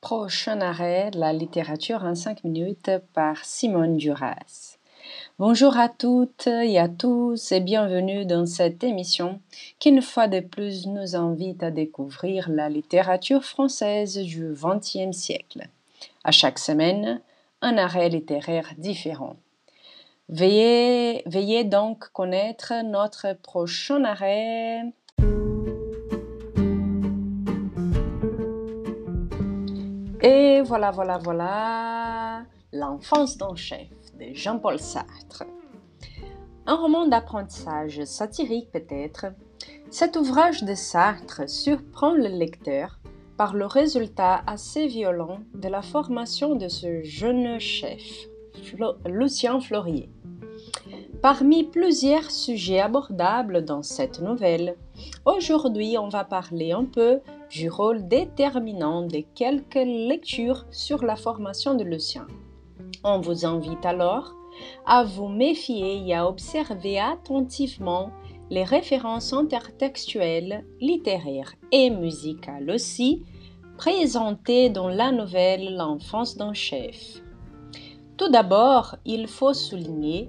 Prochain arrêt, la littérature en 5 minutes par Simone Duras. Bonjour à toutes et à tous et bienvenue dans cette émission qui une fois de plus nous invite à découvrir la littérature française du XXe siècle. À chaque semaine, un arrêt littéraire différent. Veuillez, veuillez donc connaître notre prochain arrêt. Et voilà, voilà, voilà, L'enfance d'un chef de Jean-Paul Sartre. Un roman d'apprentissage satirique peut-être, cet ouvrage de Sartre surprend le lecteur par le résultat assez violent de la formation de ce jeune chef, Lucien Florier. Parmi plusieurs sujets abordables dans cette nouvelle, aujourd'hui on va parler un peu du rôle déterminant de quelques lectures sur la formation de Lucien. On vous invite alors à vous méfier et à observer attentivement les références intertextuelles, littéraires et musicales aussi, présentées dans la nouvelle L'enfance d'un chef. Tout d'abord, il faut souligner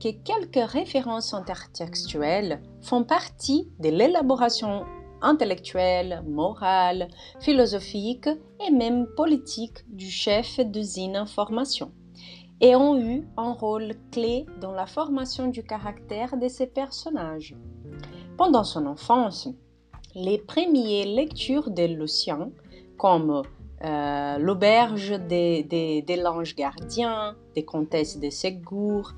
que quelques références intertextuelles font partie de l'élaboration intellectuelle, morale, philosophique et même politique du chef d'usine en formation et ont eu un rôle clé dans la formation du caractère de ces personnages. Pendant son enfance, les premières lectures de Lucien, comme euh, L'auberge des, des, l'ange gardien, des comtesses de Ségur,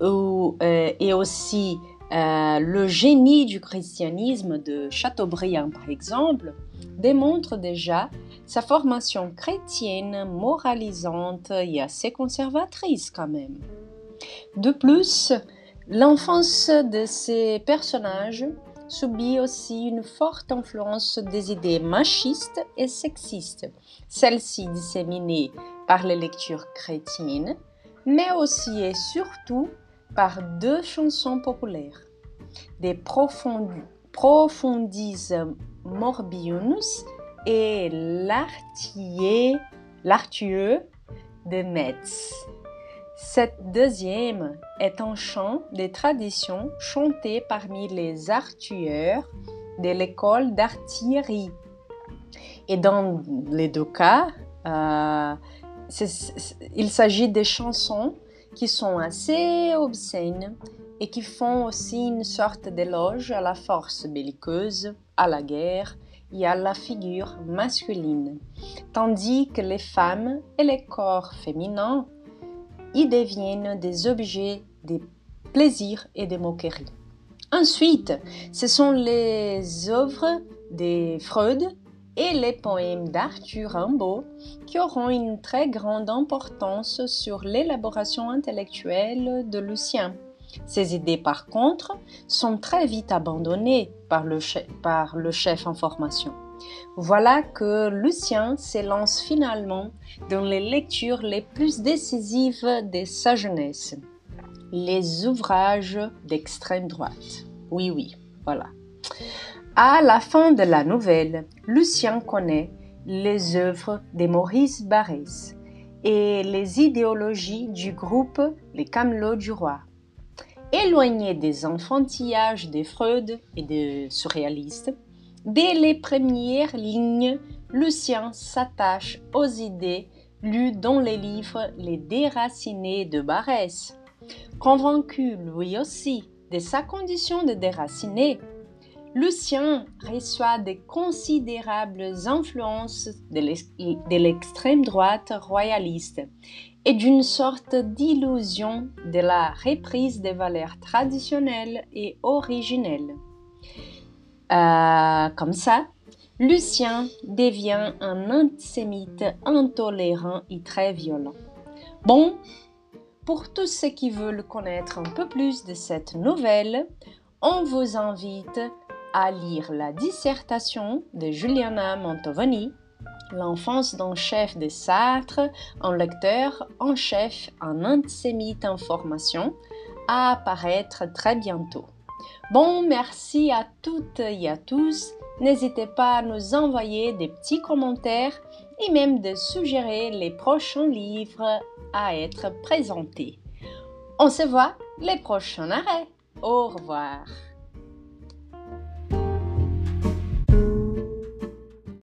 ou, euh, et aussi euh, Le génie du christianisme de Chateaubriand, par exemple, démontrent déjà sa formation chrétienne moralisante et assez conservatrice quand même. De plus, l'enfance de ces personnages subit aussi une forte influence des idées machistes et sexistes, celles-ci disséminées par les lectures chrétiennes, mais aussi et surtout par deux chansons populaires, des Profundis Morbiunus et l'artueux de Metz. Cette deuxième est un chant des traditions chanté parmi les artueurs de l'école d'artillerie. Et dans les deux cas, euh, il s'agit des chansons qui sont assez obscènes et qui font aussi une sorte d'éloge à la force belliqueuse, à la guerre et à la figure masculine, tandis que les femmes et les corps féminins y deviennent des objets de plaisir et de moquerie. Ensuite, ce sont les œuvres de Freud et les poèmes d'Arthur Rimbaud qui auront une très grande importance sur l'élaboration intellectuelle de Lucien. Ces idées, par contre, sont très vite abandonnées par le, chef, par le chef en formation. Voilà que Lucien s'élance finalement dans les lectures les plus décisives de sa jeunesse, les ouvrages d'extrême droite. Oui, oui, voilà. À la fin de la nouvelle, Lucien connaît les œuvres de Maurice Barrès et les idéologies du groupe Les Camelots du Roi. Éloigné des enfantillages des Freud et des surréalistes, dès les premières lignes, Lucien s'attache aux idées lues dans les livres Les Déracinés de Barès. Convaincu lui aussi de sa condition de déraciné, Lucien reçoit de considérables influences de l'extrême droite royaliste et d'une sorte d'illusion de la reprise des valeurs traditionnelles et originelles. Euh, comme ça, Lucien devient un antisémite intolérant et très violent. Bon, pour tous ceux qui veulent connaître un peu plus de cette nouvelle, on vous invite à lire la dissertation de Juliana Mantovani L'enfance d'un chef de Sartre, un lecteur en chef, un antisémite en formation, à apparaître très bientôt. Bon, merci à toutes et à tous. N'hésitez pas à nous envoyer des petits commentaires et même de suggérer les prochains livres à être présentés. On se voit les prochains arrêts. Au revoir.